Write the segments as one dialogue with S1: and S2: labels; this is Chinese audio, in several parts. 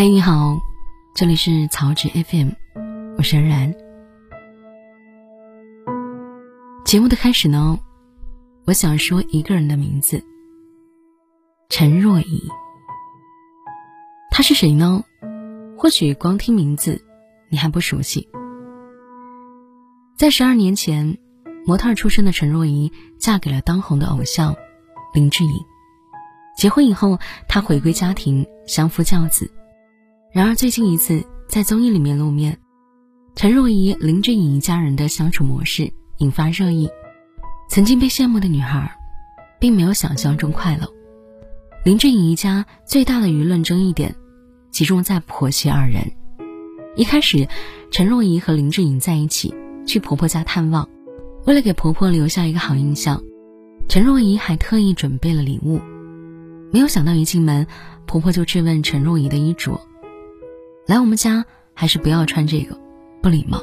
S1: 嘿，你好，这里是曹植 FM，我是安然。节目的开始呢，我想说一个人的名字，陈若仪。她是谁呢？或许光听名字你还不熟悉。在十二年前，模特出身的陈若仪嫁给了当红的偶像林志颖。结婚以后，她回归家庭，相夫教子。然而最近一次在综艺里面露面，陈若仪、林志颖一家人的相处模式引发热议。曾经被羡慕的女孩，并没有想象中快乐。林志颖一家最大的舆论争议点，集中在婆媳二人。一开始，陈若仪和林志颖在一起去婆婆家探望，为了给婆婆留下一个好印象，陈若仪还特意准备了礼物。没有想到一进门，婆婆就质问陈若仪的衣着。来我们家还是不要穿这个，不礼貌。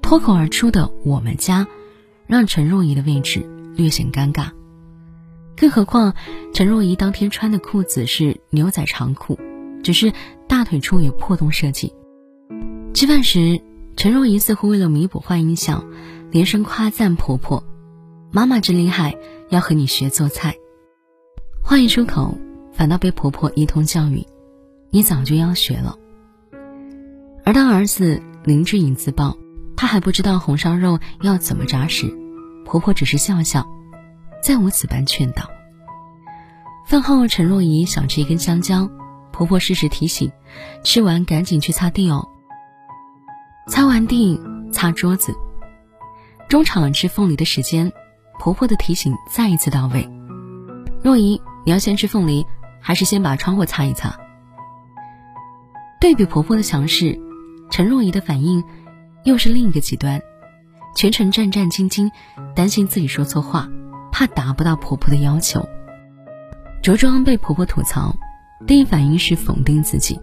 S1: 脱口而出的“我们家”，让陈若仪的位置略显尴尬。更何况，陈若仪当天穿的裤子是牛仔长裤，只是大腿处有破洞设计。吃饭时，陈若仪似乎为了弥补坏印象，连声夸赞婆婆：“妈妈真厉害，要和你学做菜。”话一出口，反倒被婆婆一通教育。你早就要学了。而当儿子林志颖自曝他还不知道红烧肉要怎么炸时，婆婆只是笑笑，再无此般劝导。饭后，陈若仪想吃一根香蕉，婆婆适时提醒：吃完赶紧去擦地哦。擦完地，擦桌子。中场吃凤梨的时间，婆婆的提醒再一次到位：若仪，你要先吃凤梨，还是先把窗户擦一擦？对比婆婆的强势，陈若仪的反应又是另一个极端，全程战战兢兢，担心自己说错话，怕达不到婆婆的要求。着装被婆婆吐槽，第一反应是否定自己。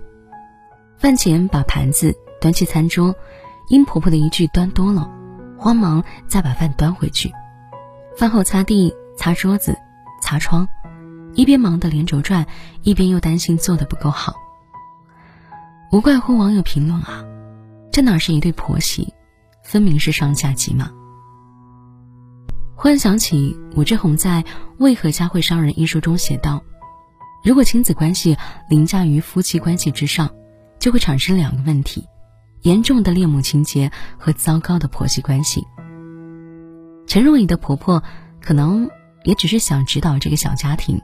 S1: 饭前把盘子端去餐桌，因婆婆的一句端多了，慌忙再把饭端回去。饭后擦地、擦桌子、擦窗，一边忙得连轴转，一边又担心做的不够好。无怪乎网友评论啊，这哪是一对婆媳，分明是上下级嘛！忽然想起武志红在《为何家会伤人》一书中写道：“如果亲子关系凌驾于夫妻关系之上，就会产生两个问题：严重的恋母情节和糟糕的婆媳关系。”陈若仪的婆婆可能也只是想指导这个小家庭，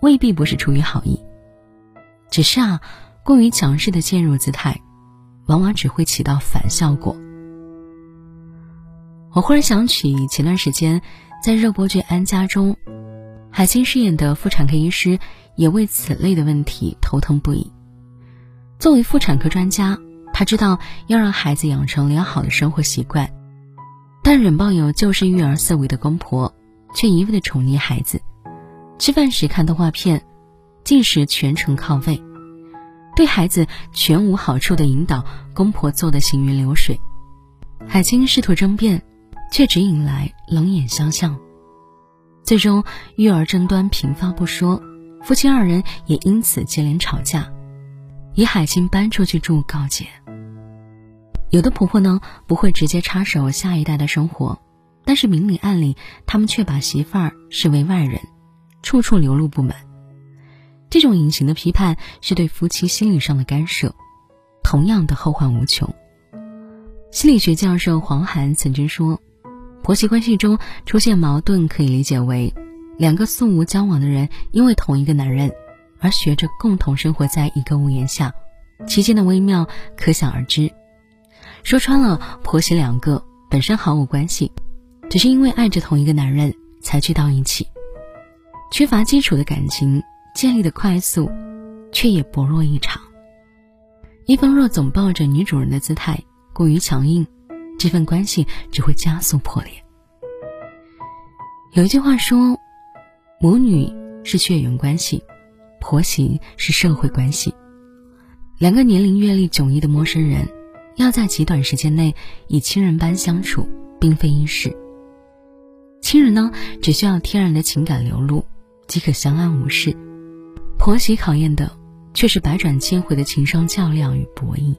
S1: 未必不是出于好意，只是啊。过于强势的介入姿态，往往只会起到反效果。我忽然想起前段时间在热播剧《安家》中，海清饰演的妇产科医师也为此类的问题头疼不已。作为妇产科专家，他知道要让孩子养成良好的生活习惯，但仍抱有旧式育儿思维的公婆，却一味的宠溺孩子。吃饭时看动画片，进食全程靠喂。对孩子全无好处的引导，公婆做的行云流水。海清试图争辩，却只引来冷眼相向。最终，育儿争端频发不说，夫妻二人也因此接连吵架，以海清搬出去住告解。有的婆婆呢，不会直接插手下一代的生活，但是明里暗里，他们却把媳妇儿视为外人，处处流露不满。这种隐形的批判是对夫妻心理上的干涉，同样的后患无穷。心理学教授黄涵曾经说，婆媳关系中出现矛盾可以理解为两个素无交往的人因为同一个男人而学着共同生活在一个屋檐下，其间的微妙可想而知。说穿了，婆媳两个本身毫无关系，只是因为爱着同一个男人才聚到一起，缺乏基础的感情。建立的快速，却也薄弱异常。一方若总抱着女主人的姿态，过于强硬，这份关系只会加速破裂。有一句话说：“母女是血缘关系，婆媳是社会关系。”两个年龄阅历迥异的陌生人，要在极短时间内以亲人般相处，并非易事。亲人呢，只需要天然的情感流露，即可相安无事。婆媳考验的却是百转千回的情商较量与博弈。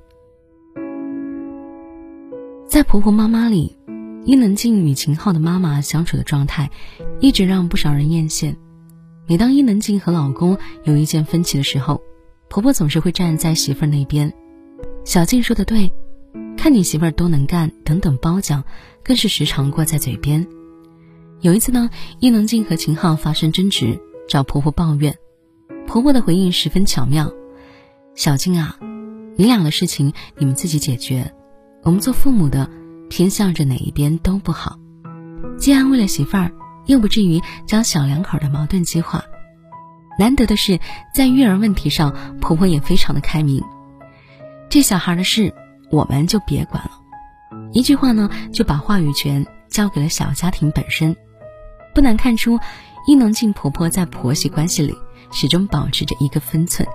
S1: 在婆婆妈妈里，伊能静与秦昊的妈妈相处的状态，一直让不少人艳羡。每当伊能静和老公有意见分歧的时候，婆婆总是会站在媳妇儿那边。小静说的对，看你媳妇儿多能干，等等褒奖，更是时常挂在嘴边。有一次呢，伊能静和秦昊发生争执，找婆婆抱怨，婆婆的回应十分巧妙：“小静啊，你俩的事情你们自己解决，我们做父母的偏向着哪一边都不好，既安慰了媳妇儿，又不至于将小两口的矛盾激化。难得的是，在育儿问题上，婆婆也非常的开明。这小孩的事，我们就别管了，一句话呢，就把话语权交给了小家庭本身。”不难看出，伊能静婆婆在婆媳关系里始终保持着一个分寸，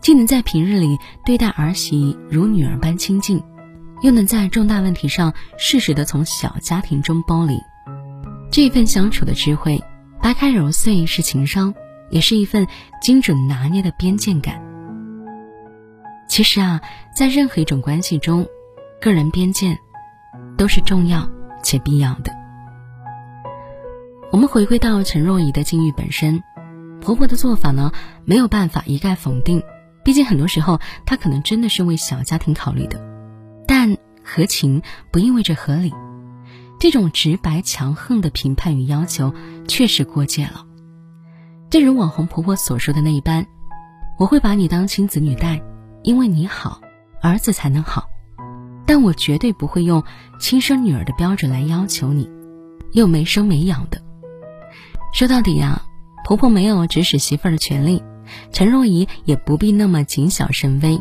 S1: 既能在平日里对待儿媳如女儿般亲近，又能在重大问题上适时的从小家庭中剥离。这一份相处的智慧，掰开揉碎是情商，也是一份精准拿捏的边界感。其实啊，在任何一种关系中，个人边界都是重要且必要的。我们回归到陈若仪的境遇本身，婆婆的做法呢，没有办法一概否定，毕竟很多时候她可能真的是为小家庭考虑的。但合情不意味着合理，这种直白强横的评判与要求确实过界了。正如网红婆婆所说的那一般，我会把你当亲子女待，因为你好，儿子才能好，但我绝对不会用亲生女儿的标准来要求你，又没生没养的。说到底呀，婆婆没有指使媳妇儿的权利，陈若仪也不必那么谨小慎微。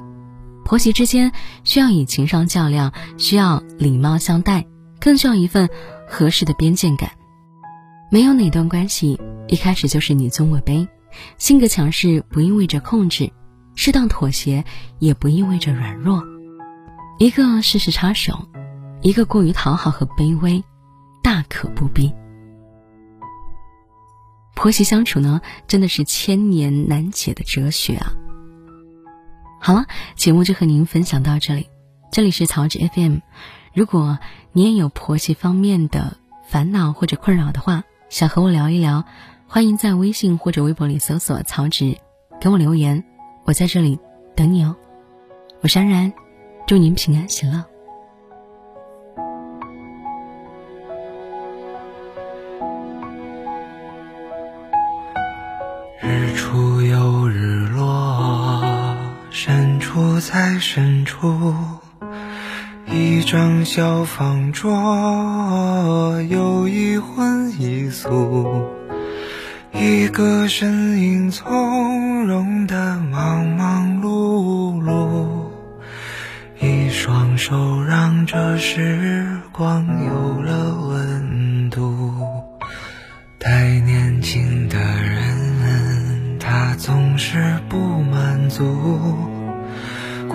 S1: 婆媳之间需要以情商较量，需要礼貌相待，更需要一份合适的边界感。没有哪段关系一开始就是你尊我卑，性格强势不意味着控制，适当妥协也不意味着软弱。一个事事插手，一个过于讨好和卑微，大可不必。婆媳相处呢，真的是千年难解的哲学啊！好了，节目就和您分享到这里。这里是曹植 FM，如果你也有婆媳方面的烦恼或者困扰的话，想和我聊一聊，欢迎在微信或者微博里搜索“曹植”，给我留言，我在这里等你哦。我是安然，祝您平安喜乐。
S2: 在深处，一张小方桌，有一荤一素，一个身影从容的忙忙碌碌，一双手让这时光有了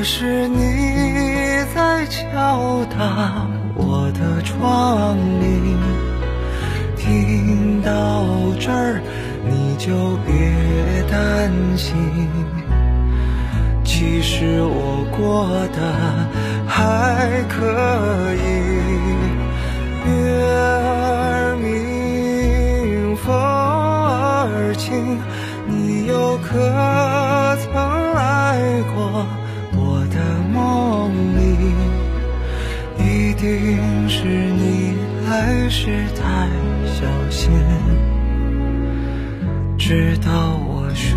S2: 可是你在敲打我的窗棂，听到这儿你就别担心，其实我过得还可以。月儿明，风儿轻，你又可曾是太小心，直到我睡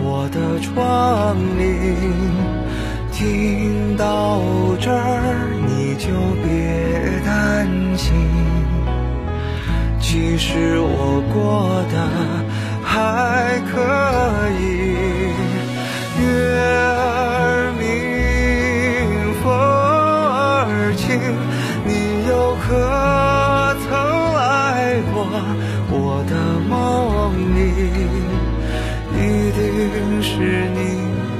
S2: 我的窗棂，听到这儿你就别担心，其实我过得还